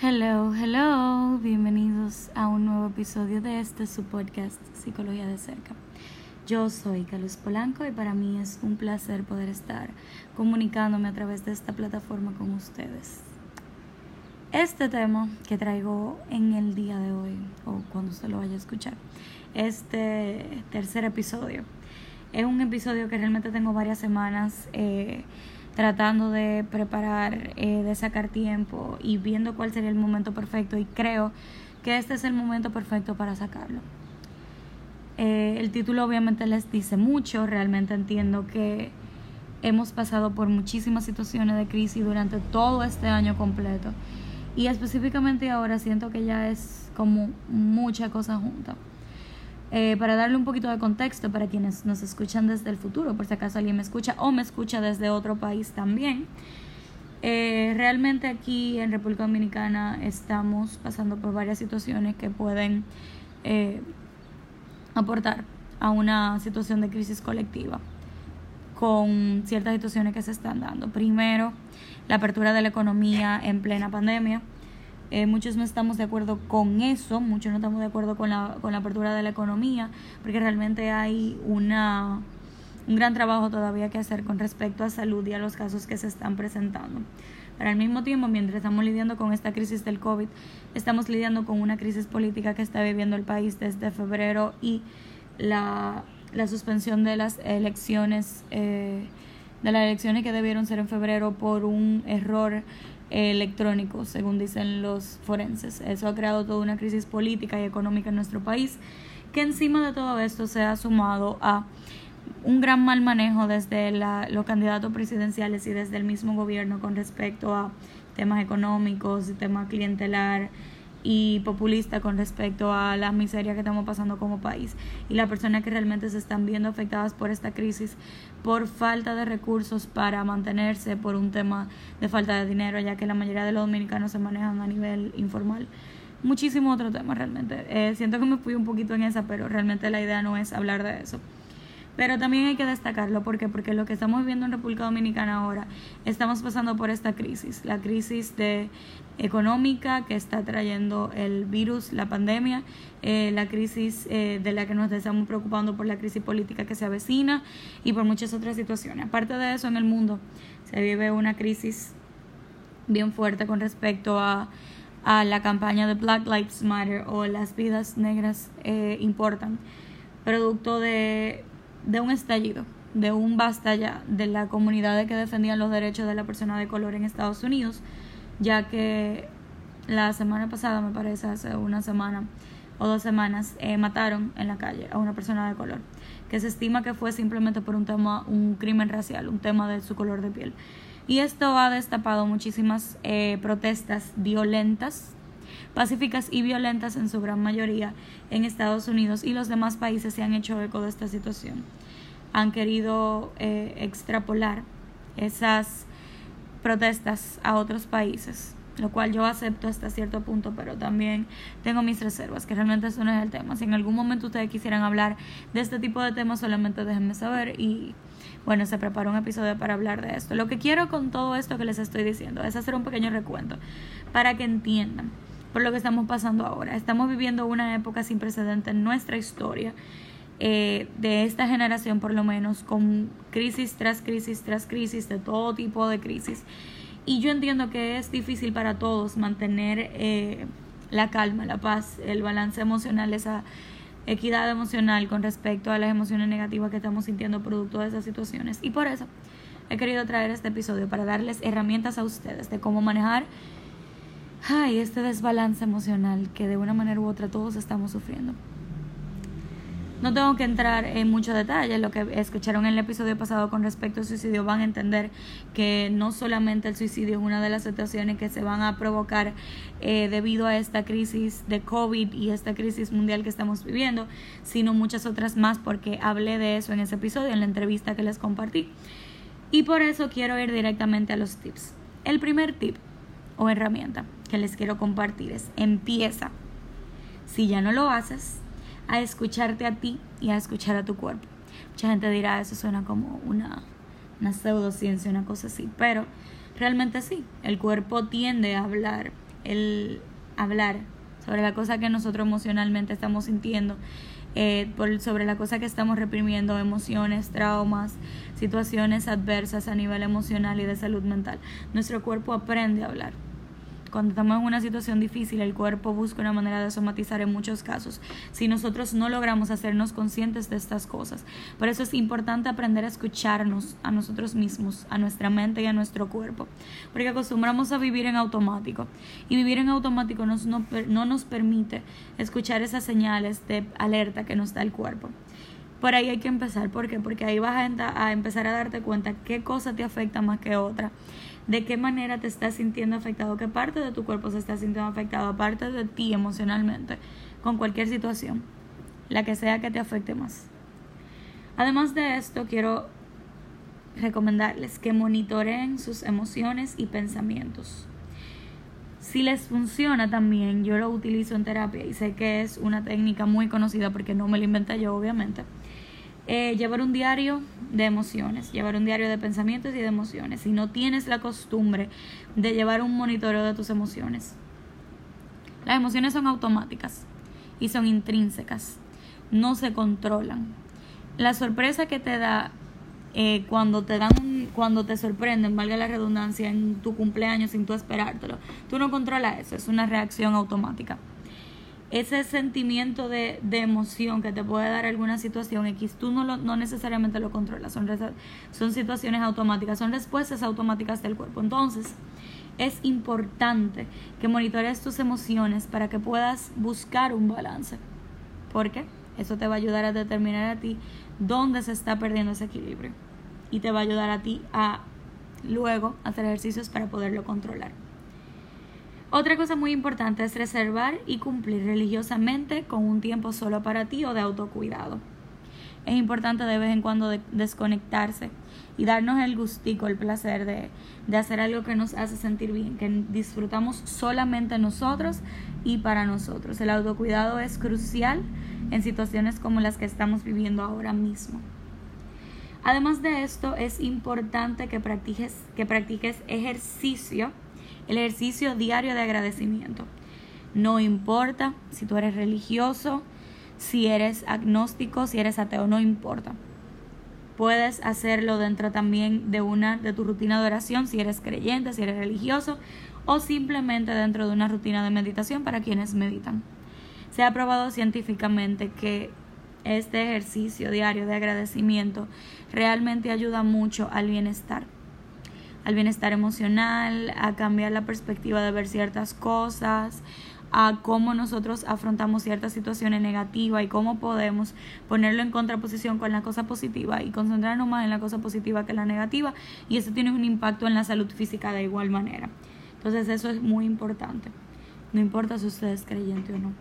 Hello, hello, bienvenidos a un nuevo episodio de este su podcast Psicología de cerca. Yo soy Carlos Polanco y para mí es un placer poder estar comunicándome a través de esta plataforma con ustedes. Este tema que traigo en el día de hoy, o cuando usted lo vaya a escuchar, este tercer episodio, es un episodio que realmente tengo varias semanas eh, tratando de preparar, eh, de sacar tiempo y viendo cuál sería el momento perfecto y creo que este es el momento perfecto para sacarlo. Eh, el título obviamente les dice mucho, realmente entiendo que hemos pasado por muchísimas situaciones de crisis durante todo este año completo y específicamente ahora siento que ya es como mucha cosa junta. Eh, para darle un poquito de contexto para quienes nos escuchan desde el futuro, por si acaso alguien me escucha o me escucha desde otro país también. Eh, realmente aquí en República Dominicana estamos pasando por varias situaciones que pueden eh, aportar a una situación de crisis colectiva con ciertas situaciones que se están dando. Primero, la apertura de la economía en plena pandemia. Eh, muchos no estamos de acuerdo con eso, muchos no estamos de acuerdo con la, con la apertura de la economía, porque realmente hay una, un gran trabajo todavía que hacer con respecto a salud y a los casos que se están presentando. Pero al mismo tiempo, mientras estamos lidiando con esta crisis del COVID, estamos lidiando con una crisis política que está viviendo el país desde febrero y la, la suspensión de las elecciones. Eh, de las elecciones que debieron ser en febrero por un error electrónico, según dicen los forenses. Eso ha creado toda una crisis política y económica en nuestro país, que encima de todo esto se ha sumado a un gran mal manejo desde la, los candidatos presidenciales y desde el mismo gobierno con respecto a temas económicos y temas clientelar y populista con respecto a la miseria que estamos pasando como país. Y las personas que realmente se están viendo afectadas por esta crisis por falta de recursos para mantenerse por un tema de falta de dinero ya que la mayoría de los dominicanos se manejan a nivel informal. Muchísimo otro tema realmente. Eh, siento que me fui un poquito en esa pero realmente la idea no es hablar de eso pero también hay que destacarlo porque porque lo que estamos viviendo en República Dominicana ahora estamos pasando por esta crisis, la crisis económica que está trayendo el virus, la pandemia, eh, la crisis eh, de la que nos estamos preocupando por la crisis política que se avecina y por muchas otras situaciones. Aparte de eso, en el mundo se vive una crisis bien fuerte con respecto a, a la campaña de Black Lives Matter o las vidas negras eh, importan, producto de de un estallido, de un basta ya de la comunidad que defendían los derechos de la persona de color en Estados Unidos, ya que la semana pasada, me parece, hace una semana o dos semanas, eh, mataron en la calle a una persona de color, que se estima que fue simplemente por un tema, un crimen racial, un tema de su color de piel. Y esto ha destapado muchísimas eh, protestas violentas pacíficas y violentas en su gran mayoría en Estados Unidos y los demás países se han hecho eco de esta situación. Han querido eh, extrapolar esas protestas a otros países, lo cual yo acepto hasta cierto punto, pero también tengo mis reservas, que realmente eso no es el tema. Si en algún momento ustedes quisieran hablar de este tipo de temas, solamente déjenme saber y bueno, se preparó un episodio para hablar de esto. Lo que quiero con todo esto que les estoy diciendo es hacer un pequeño recuento para que entiendan por lo que estamos pasando ahora. Estamos viviendo una época sin precedente en nuestra historia, eh, de esta generación por lo menos, con crisis tras crisis tras crisis, de todo tipo de crisis. Y yo entiendo que es difícil para todos mantener eh, la calma, la paz, el balance emocional, esa equidad emocional con respecto a las emociones negativas que estamos sintiendo producto de esas situaciones. Y por eso he querido traer este episodio para darles herramientas a ustedes de cómo manejar ay, este desbalance emocional que de una manera u otra todos estamos sufriendo. No tengo que entrar en mucho detalle, lo que escucharon en el episodio pasado con respecto al suicidio van a entender que no solamente el suicidio es una de las situaciones que se van a provocar eh, debido a esta crisis de COVID y esta crisis mundial que estamos viviendo, sino muchas otras más porque hablé de eso en ese episodio, en la entrevista que les compartí. Y por eso quiero ir directamente a los tips. El primer tip o herramienta que les quiero compartir es empieza, si ya no lo haces, a escucharte a ti y a escuchar a tu cuerpo. Mucha gente dirá, eso suena como una, una pseudociencia, una cosa así, pero realmente sí, el cuerpo tiende a hablar el hablar sobre la cosa que nosotros emocionalmente estamos sintiendo, eh, sobre la cosa que estamos reprimiendo, emociones, traumas, situaciones adversas a nivel emocional y de salud mental. Nuestro cuerpo aprende a hablar. Cuando estamos en una situación difícil, el cuerpo busca una manera de somatizar en muchos casos. Si nosotros no logramos hacernos conscientes de estas cosas. Por eso es importante aprender a escucharnos a nosotros mismos, a nuestra mente y a nuestro cuerpo. Porque acostumbramos a vivir en automático. Y vivir en automático nos, no, no nos permite escuchar esas señales de alerta que nos da el cuerpo. Por ahí hay que empezar. ¿Por qué? Porque ahí vas a, a empezar a darte cuenta qué cosa te afecta más que otra de qué manera te estás sintiendo afectado, qué parte de tu cuerpo se está sintiendo afectado, aparte de ti emocionalmente, con cualquier situación, la que sea que te afecte más. Además de esto, quiero recomendarles que monitoreen sus emociones y pensamientos. Si les funciona también, yo lo utilizo en terapia y sé que es una técnica muy conocida porque no me la inventé yo, obviamente eh, llevar un diario de emociones, llevar un diario de pensamientos y de emociones. Si no tienes la costumbre de llevar un monitoreo de tus emociones, las emociones son automáticas y son intrínsecas, no se controlan. La sorpresa que te da eh, cuando te dan cuando te sorprenden, valga la redundancia, en tu cumpleaños sin tú esperártelo, tú no controlas eso, es una reacción automática ese sentimiento de, de, emoción que te puede dar alguna situación X, tú no, lo, no necesariamente lo controlas, son, son situaciones automáticas, son respuestas automáticas del cuerpo. Entonces, es importante que monitores tus emociones para que puedas buscar un balance. porque Eso te va a ayudar a determinar a ti dónde se está perdiendo ese equilibrio. Y te va a ayudar a ti a luego hacer ejercicios para poderlo controlar. Otra cosa muy importante es reservar y cumplir religiosamente con un tiempo solo para ti o de autocuidado. Es importante de vez en cuando desconectarse y darnos el gustico, el placer de, de hacer algo que nos hace sentir bien, que disfrutamos solamente nosotros y para nosotros. El autocuidado es crucial en situaciones como las que estamos viviendo ahora mismo. Además de esto, es importante que practiques, que practiques ejercicio el ejercicio diario de agradecimiento. No importa si tú eres religioso, si eres agnóstico, si eres ateo, no importa. Puedes hacerlo dentro también de una de tu rutina de oración si eres creyente, si eres religioso o simplemente dentro de una rutina de meditación para quienes meditan. Se ha probado científicamente que este ejercicio diario de agradecimiento realmente ayuda mucho al bienestar al bienestar emocional, a cambiar la perspectiva de ver ciertas cosas, a cómo nosotros afrontamos ciertas situaciones negativas y cómo podemos ponerlo en contraposición con la cosa positiva y concentrarnos más en la cosa positiva que en la negativa y eso tiene un impacto en la salud física de igual manera. Entonces eso es muy importante. No importa si usted es creyente o no.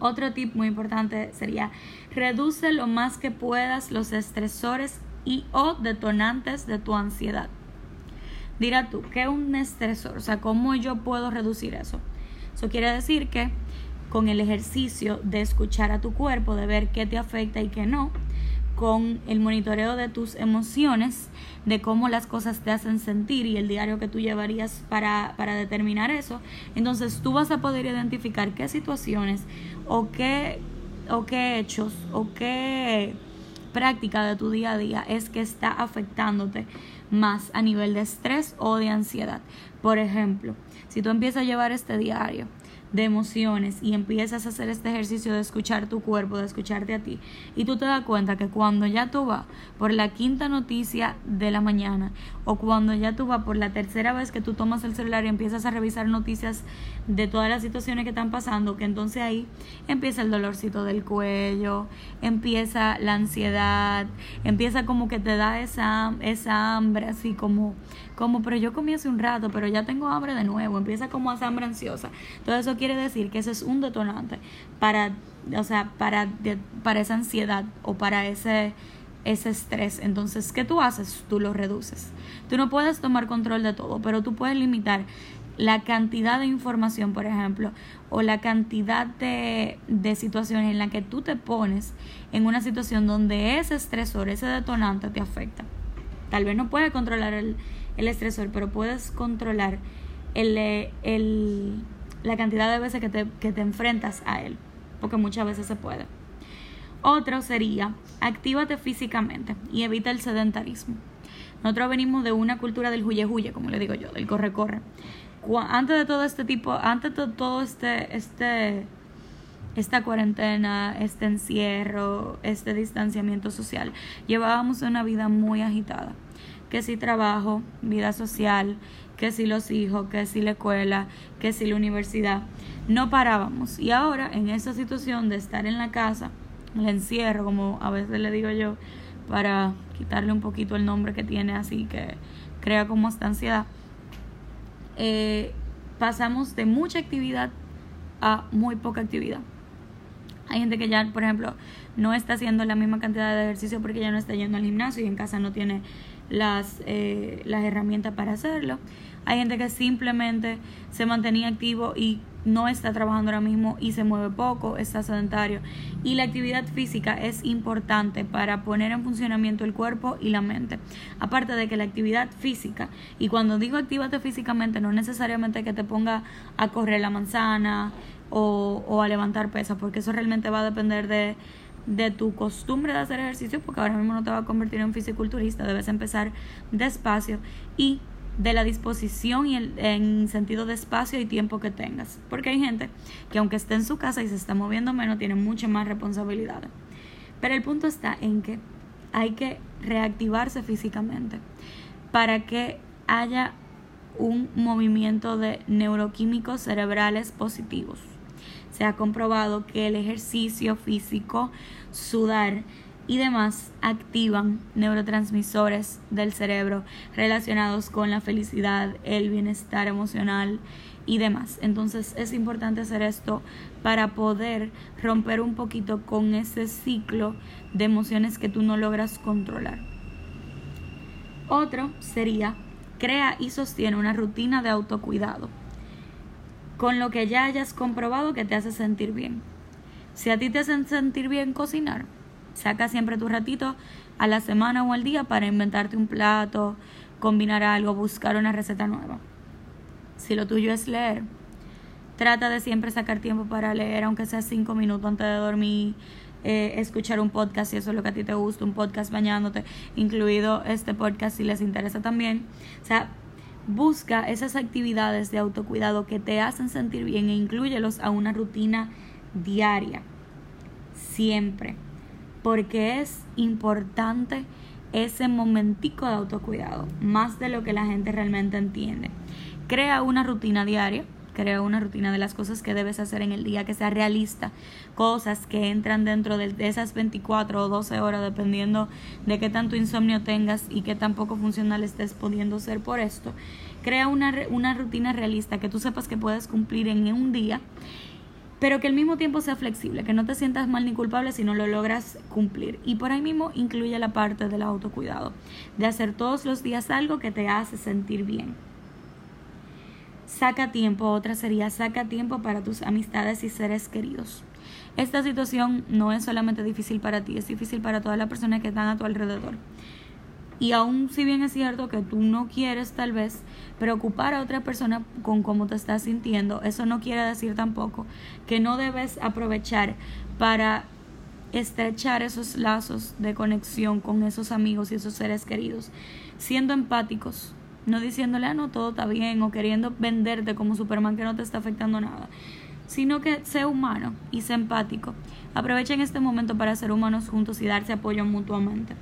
Otro tip muy importante sería reduce lo más que puedas los estresores y o detonantes de tu ansiedad. Dirá tú, ¿qué es un estresor? O sea, ¿cómo yo puedo reducir eso? Eso quiere decir que con el ejercicio de escuchar a tu cuerpo, de ver qué te afecta y qué no, con el monitoreo de tus emociones, de cómo las cosas te hacen sentir y el diario que tú llevarías para, para determinar eso, entonces tú vas a poder identificar qué situaciones o qué, o qué hechos o qué práctica de tu día a día es que está afectándote más a nivel de estrés o de ansiedad. Por ejemplo, si tú empiezas a llevar este diario de emociones y empiezas a hacer este ejercicio de escuchar tu cuerpo, de escucharte a ti, y tú te das cuenta que cuando ya tú vas por la quinta noticia de la mañana o cuando ya tú vas por la tercera vez que tú tomas el celular y empiezas a revisar noticias de todas las situaciones que están pasando, que entonces ahí empieza el dolorcito del cuello, empieza la ansiedad, empieza como que te da esa, esa hambre así como como, pero yo comí hace un rato, pero ya tengo hambre de nuevo, empieza como a hambre ansiosa. Todo eso quiere decir que ese es un detonante para, o sea, para, para esa ansiedad o para ese, ese estrés. Entonces, ¿qué tú haces? Tú lo reduces. Tú no puedes tomar control de todo, pero tú puedes limitar la cantidad de información, por ejemplo, o la cantidad de, de situaciones en la que tú te pones en una situación donde ese estresor, ese detonante te afecta. Tal vez no puedes controlar el, el estresor, pero puedes controlar el, la cantidad de veces que te, que te enfrentas a él, porque muchas veces se puede. Otro sería, actívate físicamente y evita el sedentarismo. Nosotros venimos de una cultura del huye huye, como le digo yo, del corre corre. Antes de todo este tipo, antes de todo este, este, esta cuarentena, este encierro, este distanciamiento social, llevábamos una vida muy agitada. Que si trabajo, vida social, que si los hijos, que si la escuela, que si la universidad. No parábamos. Y ahora, en esta situación de estar en la casa, el encierro, como a veces le digo yo, para quitarle un poquito el nombre que tiene así que crea como esta ansiedad, eh, pasamos de mucha actividad a muy poca actividad. Hay gente que ya, por ejemplo, no está haciendo la misma cantidad de ejercicio porque ya no está yendo al gimnasio y en casa no tiene las, eh, las herramientas para hacerlo. Hay gente que simplemente se mantenía activo y no está trabajando ahora mismo y se mueve poco, está sedentario. Y la actividad física es importante para poner en funcionamiento el cuerpo y la mente. Aparte de que la actividad física, y cuando digo actívate físicamente, no necesariamente que te ponga a correr la manzana o, o a levantar pesas, porque eso realmente va a depender de, de tu costumbre de hacer ejercicio, porque ahora mismo no te va a convertir en fisiculturista, debes empezar despacio y de la disposición y el, en sentido de espacio y tiempo que tengas. Porque hay gente que aunque esté en su casa y se está moviendo menos, tiene mucha más responsabilidades. Pero el punto está en que hay que reactivarse físicamente para que haya un movimiento de neuroquímicos cerebrales positivos. Se ha comprobado que el ejercicio físico, sudar, y demás activan neurotransmisores del cerebro relacionados con la felicidad, el bienestar emocional y demás. Entonces es importante hacer esto para poder romper un poquito con ese ciclo de emociones que tú no logras controlar. Otro sería crea y sostiene una rutina de autocuidado con lo que ya hayas comprobado que te hace sentir bien. Si a ti te hacen sentir bien cocinar, Saca siempre tu ratito a la semana o al día para inventarte un plato, combinar algo, buscar una receta nueva. Si lo tuyo es leer, trata de siempre sacar tiempo para leer, aunque sea cinco minutos antes de dormir, eh, escuchar un podcast si eso es lo que a ti te gusta, un podcast bañándote, incluido este podcast si les interesa también. O sea, busca esas actividades de autocuidado que te hacen sentir bien e incluyelos a una rutina diaria. Siempre porque es importante ese momentico de autocuidado, más de lo que la gente realmente entiende. Crea una rutina diaria, crea una rutina de las cosas que debes hacer en el día, que sea realista, cosas que entran dentro de, esas 24 o 12 horas, dependiendo de qué tanto insomnio tengas y qué tan poco funcional estés pudiendo ser por esto. Crea una, una rutina realista que tú sepas que puedes cumplir en un día pero que al mismo tiempo sea flexible, que no te sientas mal ni culpable si no lo logras cumplir. Y por ahí mismo incluye la parte del autocuidado, de hacer todos los días algo que te hace sentir bien. Saca tiempo, otra sería saca tiempo para tus amistades y seres queridos. Esta situación no es solamente difícil para ti, es difícil para todas las personas que están a tu alrededor. Y aún si bien es cierto que tú no quieres tal vez preocupar a otra persona con cómo te estás sintiendo, eso no quiere decir tampoco que no debes aprovechar para estrechar esos lazos de conexión con esos amigos y esos seres queridos, siendo empáticos, no diciéndole, ah, no, todo está bien, o queriendo venderte como Superman que no te está afectando nada, sino que sea humano y sea empático. Aprovechen este momento para ser humanos juntos y darse apoyo mutuamente.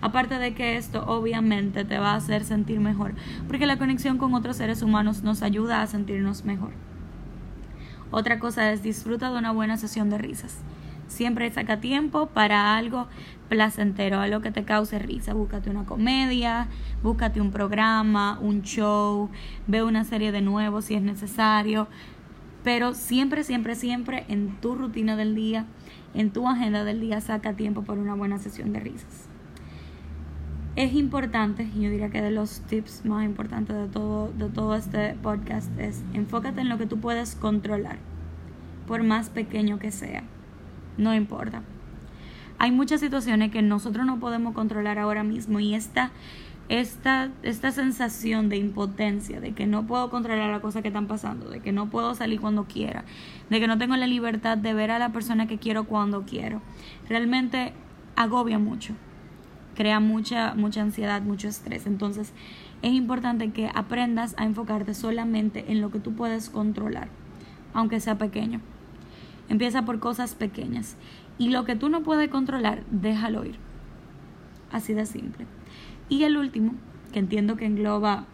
Aparte de que esto obviamente te va a hacer sentir mejor, porque la conexión con otros seres humanos nos ayuda a sentirnos mejor. Otra cosa es disfruta de una buena sesión de risas. Siempre saca tiempo para algo placentero, algo que te cause risa. Búscate una comedia, búscate un programa, un show, ve una serie de nuevo si es necesario. Pero siempre, siempre, siempre en tu rutina del día, en tu agenda del día, saca tiempo para una buena sesión de risas es importante, yo diría que de los tips más importantes de todo, de todo este podcast es enfócate en lo que tú puedes controlar, por más pequeño que sea, no importa. Hay muchas situaciones que nosotros no podemos controlar ahora mismo y esta esta, esta sensación de impotencia, de que no puedo controlar las cosas que están pasando, de que no puedo salir cuando quiera, de que no tengo la libertad de ver a la persona que quiero cuando quiero, realmente agobia mucho, crea mucha, mucha ansiedad, mucho estrés. Entonces es importante que aprendas a enfocarte solamente en lo que tú puedes controlar, aunque sea pequeño. Empieza por cosas pequeñas. Y lo que tú no puedes controlar, déjalo ir. Así de simple. Y el último, que entiendo que engloba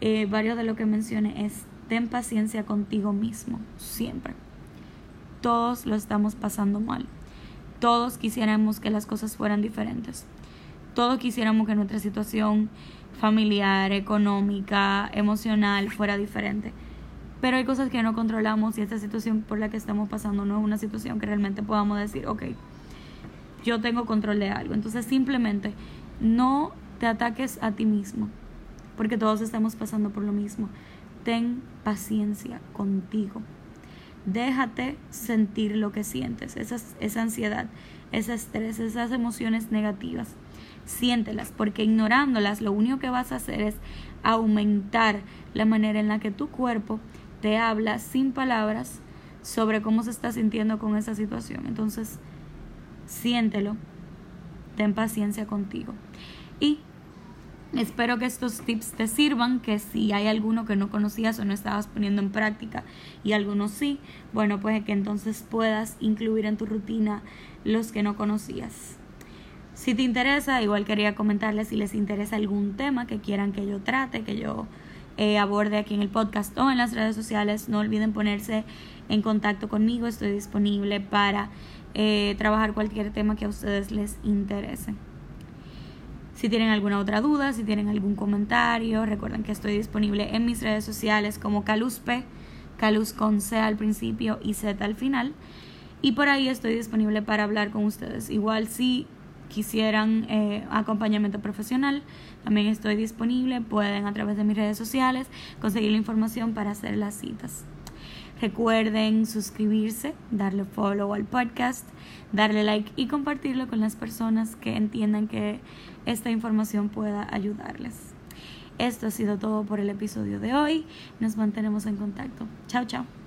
eh, varios de lo que mencioné, es ten paciencia contigo mismo, siempre. Todos lo estamos pasando mal. Todos quisiéramos que las cosas fueran diferentes. Todos quisiéramos que nuestra situación familiar, económica, emocional fuera diferente. Pero hay cosas que no controlamos y esta situación por la que estamos pasando no es una situación que realmente podamos decir, ok, yo tengo control de algo. Entonces simplemente no te ataques a ti mismo, porque todos estamos pasando por lo mismo. Ten paciencia contigo. Déjate sentir lo que sientes, esa, esa ansiedad, ese estrés, esas emociones negativas. Siéntelas, porque ignorándolas lo único que vas a hacer es aumentar la manera en la que tu cuerpo te habla sin palabras sobre cómo se está sintiendo con esa situación. Entonces, siéntelo, ten paciencia contigo. Y Espero que estos tips te sirvan, que si hay alguno que no conocías o no estabas poniendo en práctica y algunos sí, bueno, pues que entonces puedas incluir en tu rutina los que no conocías. Si te interesa, igual quería comentarles si les interesa algún tema que quieran que yo trate, que yo eh, aborde aquí en el podcast o en las redes sociales, no olviden ponerse en contacto conmigo, estoy disponible para eh, trabajar cualquier tema que a ustedes les interese. Si tienen alguna otra duda, si tienen algún comentario, recuerden que estoy disponible en mis redes sociales como Caluspe, Calus con C al principio y Z al final. Y por ahí estoy disponible para hablar con ustedes. Igual si quisieran eh, acompañamiento profesional, también estoy disponible. Pueden a través de mis redes sociales conseguir la información para hacer las citas. Recuerden suscribirse, darle follow al podcast, darle like y compartirlo con las personas que entiendan que esta información pueda ayudarles. Esto ha sido todo por el episodio de hoy. Nos mantenemos en contacto. Chao, chao.